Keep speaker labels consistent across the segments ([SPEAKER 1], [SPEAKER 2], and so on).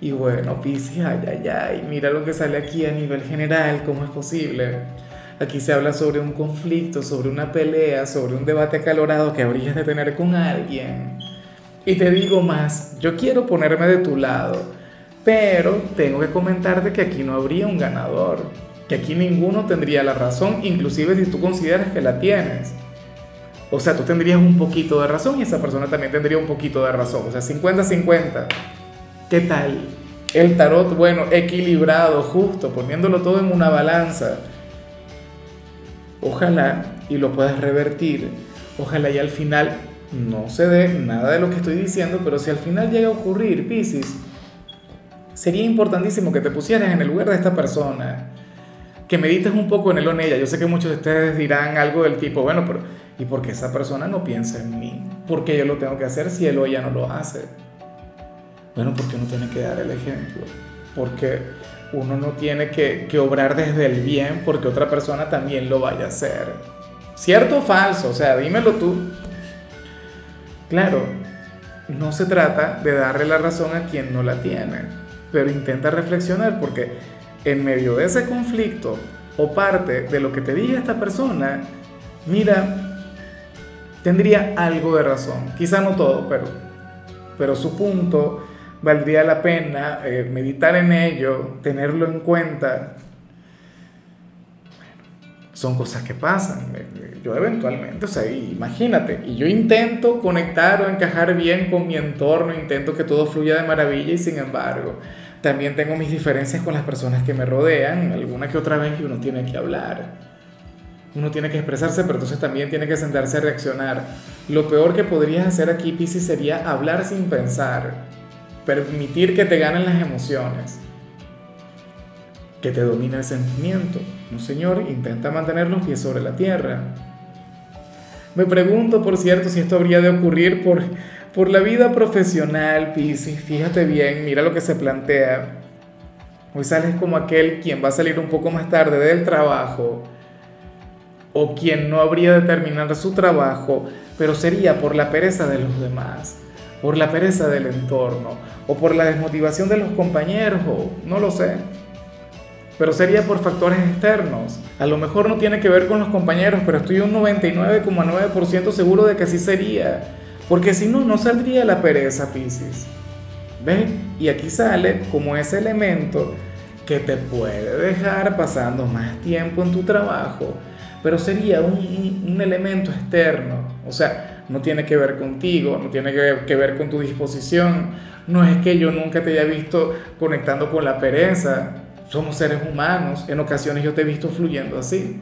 [SPEAKER 1] Y bueno, Pisces, ay, ay, ay, mira lo que sale aquí a nivel general, ¿cómo es posible? Aquí se habla sobre un conflicto, sobre una pelea, sobre un debate acalorado que habrías de tener con alguien. Y te digo más, yo quiero ponerme de tu lado, pero tengo que comentarte que aquí no habría un ganador, que aquí ninguno tendría la razón, inclusive si tú consideras que la tienes. O sea, tú tendrías un poquito de razón y esa persona también tendría un poquito de razón, o sea, 50-50. ¿Qué tal? El tarot, bueno, equilibrado, justo, poniéndolo todo en una balanza. Ojalá y lo puedas revertir. Ojalá y al final no se dé nada de lo que estoy diciendo, pero si al final llega a ocurrir, Piscis, sería importantísimo que te pusieras en el lugar de esta persona, que medites un poco en él o en ella. Yo sé que muchos de ustedes dirán algo del tipo, bueno, pero ¿y por qué esa persona no piensa en mí? ¿Por qué yo lo tengo que hacer si él o ella no lo hace? Bueno, porque uno tiene que dar el ejemplo, porque uno no tiene que, obrar desde el bien porque otra persona también lo vaya a hacer. ¿Cierto o falso? O sea, dímelo tú. Claro, no se trata de darle la razón a quien no la tiene, pero intenta reflexionar porque en medio de ese conflicto o parte de lo que te diga esta persona, mira, tendría algo de razón, quizá no todo, pero, pero su punto valdría la pena eh, meditar en ello, tenerlo en cuenta. son cosas que pasan. Yo eventualmente, o sea, imagínate, y yo intento conectar o encajar bien con mi entorno, intento que todo fluya de maravilla y sin embargo, también tengo mis diferencias con las personas que me rodean, alguna que otra vez y uno tiene que hablar. Uno tiene que expresarse, pero entonces también tiene que sentarse a reaccionar. Lo peor que podrías hacer aquí, Pisces, sería hablar sin pensar permitir que te ganen las emociones, que te domine el sentimiento. No, Señor, intenta mantener los pies sobre la tierra. Me pregunto, por cierto, si esto habría de ocurrir por, por la vida profesional, Piscis. Fíjate bien, mira lo que se plantea. Hoy sales como aquel quien va a salir un poco más tarde del trabajo o quien no habría de terminar su trabajo, pero sería por la pereza de los demás por la pereza del entorno o por la desmotivación de los compañeros o no lo sé. Pero sería por factores externos. A lo mejor no tiene que ver con los compañeros, pero estoy un 99,9% seguro de que así sería. Porque si no, no saldría la pereza, Pisces. ¿Ves? Y aquí sale como ese elemento que te puede dejar pasando más tiempo en tu trabajo, pero sería un, un elemento externo. O sea, no tiene que ver contigo, no tiene que ver con tu disposición, no es que yo nunca te haya visto conectando con la pereza, somos seres humanos, en ocasiones yo te he visto fluyendo así,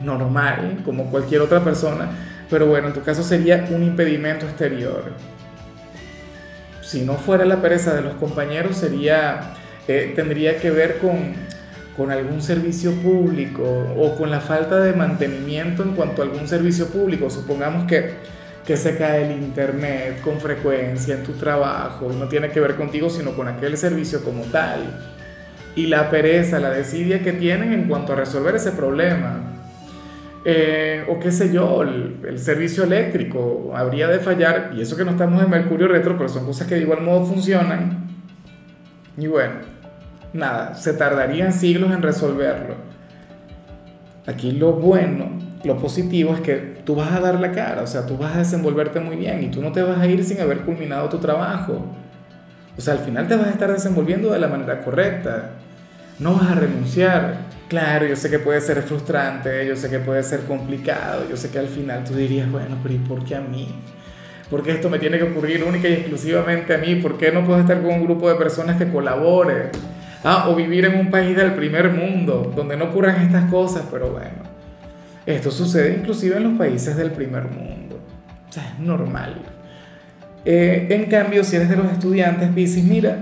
[SPEAKER 1] normal, como cualquier otra persona, pero bueno, en tu caso sería un impedimento exterior. Si no fuera la pereza de los compañeros, sería, eh, tendría que ver con con algún servicio público o con la falta de mantenimiento en cuanto a algún servicio público. Supongamos que, que se cae el internet con frecuencia en tu trabajo y no tiene que ver contigo sino con aquel servicio como tal. Y la pereza, la desidia que tienen en cuanto a resolver ese problema. Eh, o qué sé yo, el, el, servicio eléctrico habría de fallar, y eso que no estamos en Mercurio retro, pero son cosas que de igual modo funcionan. Y bueno, nada, se tardarían siglos en resolverlo. Aquí lo bueno, lo positivo es que tú vas a dar la cara, o sea, tú vas a desenvolverte muy bien y tú no te vas a ir sin haber culminado tu trabajo. O sea, al final te vas a estar desenvolviendo de la manera correcta. No vas a renunciar. Claro, yo sé que puede ser frustrante, yo sé que puede ser complicado, yo sé que al final tú dirías, bueno, pero ¿y por qué a mí? ¿Por qué esto me tiene que ocurrir única y exclusivamente a mí? ¿Por qué no puedo estar con un grupo de personas que colabore? Ah, o vivir en un país del primer mundo, donde no ocurran estas cosas, pero bueno, esto sucede inclusive en los países del primer mundo. O sea, es normal. Eh, en cambio, si eres de los estudiantes, Pisces, mira,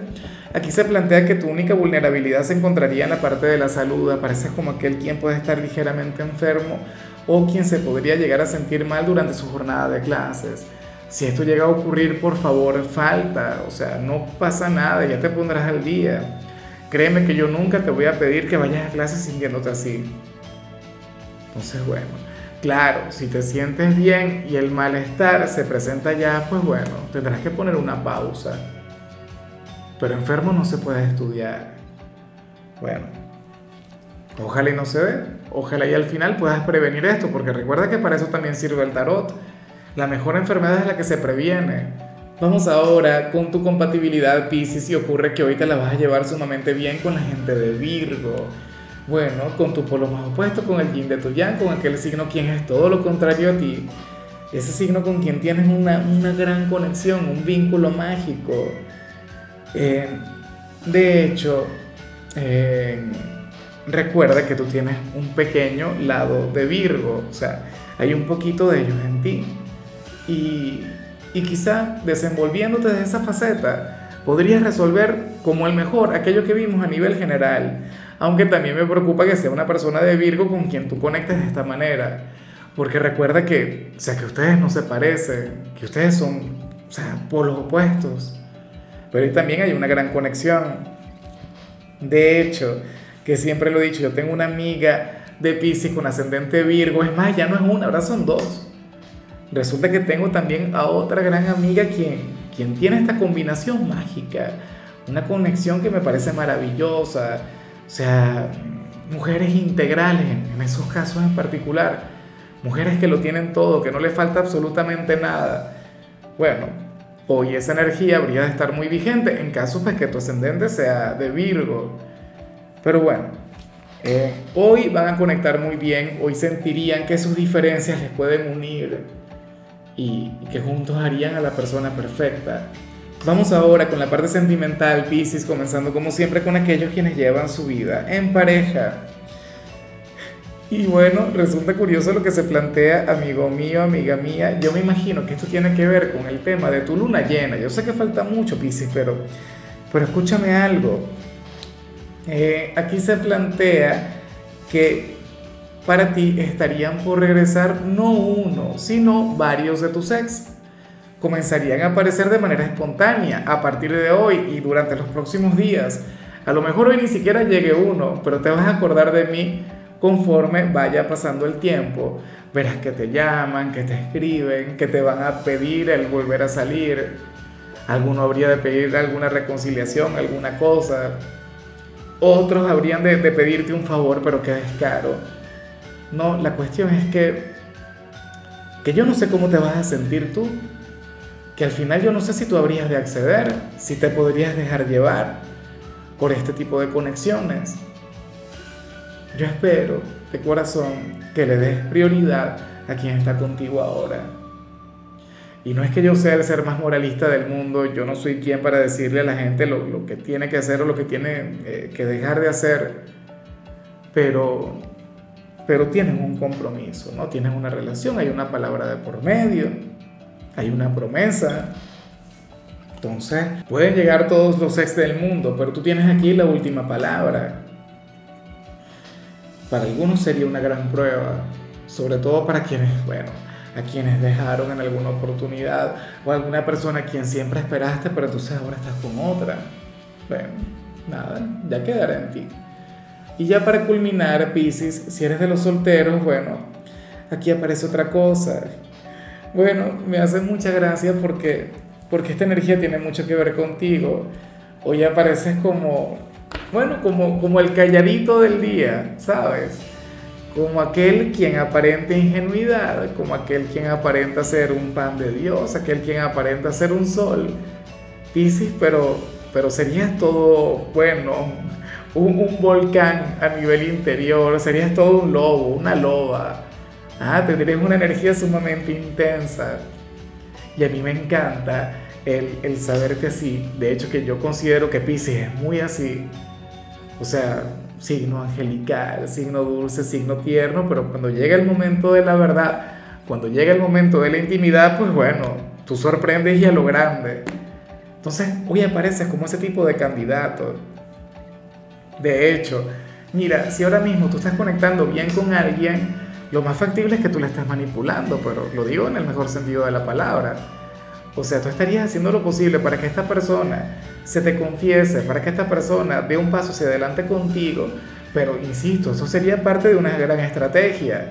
[SPEAKER 1] Aquí se plantea que tu única vulnerabilidad se encontraría en la parte de la salud, apareces como aquel quien puede estar ligeramente enfermo o quien se podría llegar a sentir mal durante su jornada de clases. Si esto llega a ocurrir, por favor, falta, o sea, no pasa nada, ya te pondrás al día. Créeme que yo nunca te voy a pedir que vayas a clases sintiéndote así. Entonces, bueno, claro, si te sientes bien y el malestar se presenta ya, pues bueno, tendrás que poner una pausa. Pero enfermo no se puede estudiar. Bueno, ojalá y no se dé. Ojalá y al final puedas prevenir esto, porque recuerda que para eso también sirve el tarot. La mejor enfermedad es la que se previene. Vamos ahora con tu compatibilidad Pisces y ocurre que hoy te la vas a llevar sumamente bien con la gente de Virgo. Bueno, con tu polo más opuesto, con el yin de tu yang, con aquel signo quien es todo lo contrario a ti. Ese signo con quien tienes una, una gran conexión, un vínculo mágico. Eh, de hecho, eh, recuerda que tú tienes un pequeño lado de Virgo, o sea, hay un poquito de ellos en ti. Y, y quizá desenvolviéndote de esa faceta, podrías resolver como el mejor aquello que vimos a nivel general. Aunque también me preocupa que sea una persona de Virgo con quien tú conectes de esta manera. Porque recuerda que, o sea, que ustedes no se parecen, que ustedes son, o sea, polos opuestos. Pero ahí también hay una gran conexión. De hecho, que siempre lo he dicho, yo tengo una amiga de Pisces con ascendente Virgo, es más, ya no es una, ahora son dos. Resulta que tengo también a otra gran amiga quien, quien tiene esta combinación mágica, una conexión que me parece maravillosa, o sea, mujeres integrales en esos casos en particular, mujeres que lo tienen todo, que no le falta absolutamente nada. Bueno, hoy esa energía habría de estar muy vigente en caso pues que tu ascendente sea de Virgo. Pero bueno, eh, hoy van a conectar muy bien, hoy sentirían que sus diferencias les pueden unir y, que juntos harían a la persona perfecta. Vamos ahora con la parte sentimental, Pisces, comenzando como siempre con aquellos quienes llevan su vida en pareja. Y bueno, resulta curioso lo que se plantea, amigo mío, amiga mía. Yo me imagino que esto tiene que ver con el tema de tu luna llena. Yo sé que falta mucho, Pisces, pero, pero escúchame algo. Eh, aquí se plantea que para ti estarían por regresar no uno, sino varios de tus ex. Comenzarían a aparecer de manera espontánea a partir de hoy y durante los próximos días. A lo mejor hoy ni siquiera llegue uno, pero te vas a acordar de mí conforme vaya pasando el tiempo. Verás que te llaman, que te escriben, que te van a pedir el volver a salir. Alguno habría de pedir alguna reconciliación, alguna cosa. Otros habrían de, de pedirte un favor, pero que es caro no, la cuestión es que, que yo no sé cómo te vas a sentir tú, que al final yo no sé si tú habrías de acceder, si te podrías dejar llevar por este tipo de conexiones. Yo espero de corazón que le des prioridad a quien está contigo ahora. Y no es que yo sea el ser más moralista del mundo, yo no soy quien para decirle a la gente lo, que tiene que hacer o lo que tiene eh, que dejar de hacer, pero pero tienen un compromiso, ¿no? Tienes una relación, hay una palabra de por medio, hay una promesa. Entonces, pueden llegar todos los ex del mundo, pero tú tienes aquí la última palabra. Para algunos sería una gran prueba, sobre todo para quienes, bueno, a quienes dejaron en alguna oportunidad o alguna persona a quien siempre esperaste, pero entonces ahora estás con otra. Bueno, nada, ya quedará en ti. Y ya para culminar, Pisces, si eres de los solteros, bueno, aquí aparece otra cosa. Bueno, me hace mucha gracia porque, porque esta energía tiene mucho que ver contigo. Hoy apareces como, bueno, como, como el calladito del día, ¿sabes? Como aquel quien aparenta ingenuidad, como aquel quien aparenta ser un pan de Dios, aquel quien aparenta ser un sol. Pisces, pero, pero serías todo bueno, un, volcán a nivel interior, serías todo un lobo, una loba. Ah, tendrías una energía sumamente intensa. Y a mí me encanta el, el saberte así. De hecho, que yo considero que Pisces es muy así. O sea, signo angelical, signo dulce, signo tierno, pero cuando llega el momento de la verdad, cuando llega el momento de la intimidad, pues bueno, tú sorprendes y a lo grande. Entonces, hoy apareces como ese tipo de candidato. De hecho, mira, si ahora mismo tú estás conectando bien con alguien, lo más factible es que tú le estés manipulando, pero lo digo en el mejor sentido de la palabra. O sea, tú estarías haciendo lo posible para que esta persona se te confiese, para que esta persona dé un paso hacia adelante contigo, pero insisto, eso sería parte de una gran estrategia.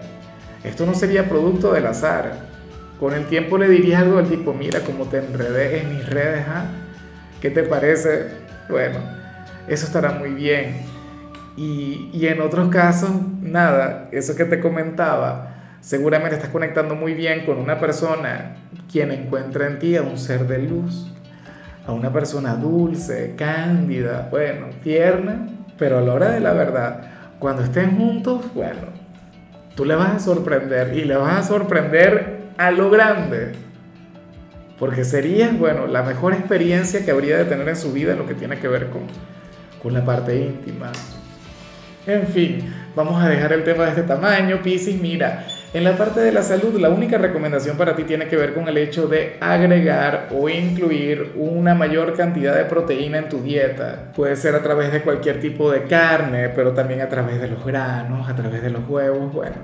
[SPEAKER 1] Esto no sería producto del azar. Con el tiempo le dirías algo del tipo, mira cómo te enredé en mis redes, ¿ah? ¿Qué te parece? Bueno, eso estará muy bien. Y, y en otros casos, nada, eso que te comentaba, seguramente estás conectando muy bien con una persona quien encuentra en ti a un ser de luz, a una persona dulce, cándida, bueno, tierna, pero a la hora de la verdad, cuando estén juntos, bueno, tú le vas a sorprender y le vas a sorprender a lo grande. Porque sería, bueno, la mejor experiencia que habría de tener en su vida lo que tiene que ver con, con la parte íntima. En fin, vamos a dejar el tema de este tamaño. Piscis, mira, en la parte de la salud, la única recomendación para ti tiene que ver con el hecho de agregar o incluir una mayor cantidad de proteína en tu dieta. Puede ser a través de cualquier tipo de carne, pero también a través de los granos, a través de los huevos, bueno.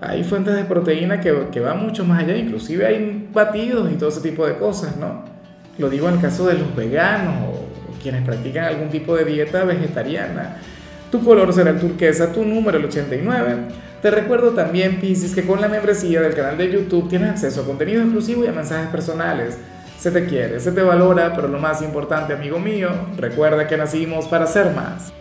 [SPEAKER 1] Hay fuentes de proteína que, que van mucho más allá, inclusive hay batidos y todo ese tipo de cosas, ¿no? Lo digo en el caso de los veganos quienes practican algún tipo de dieta vegetariana. Tu color será el turquesa, tu número el 89 te recuerdo también, Piscis, que con la membresía del canal de YouTube tienes acceso a contenido exclusivo y a mensajes personales. Se te quiere, se te valora, pero lo más importante, amigo mío, recuerda que nacimos para ser más.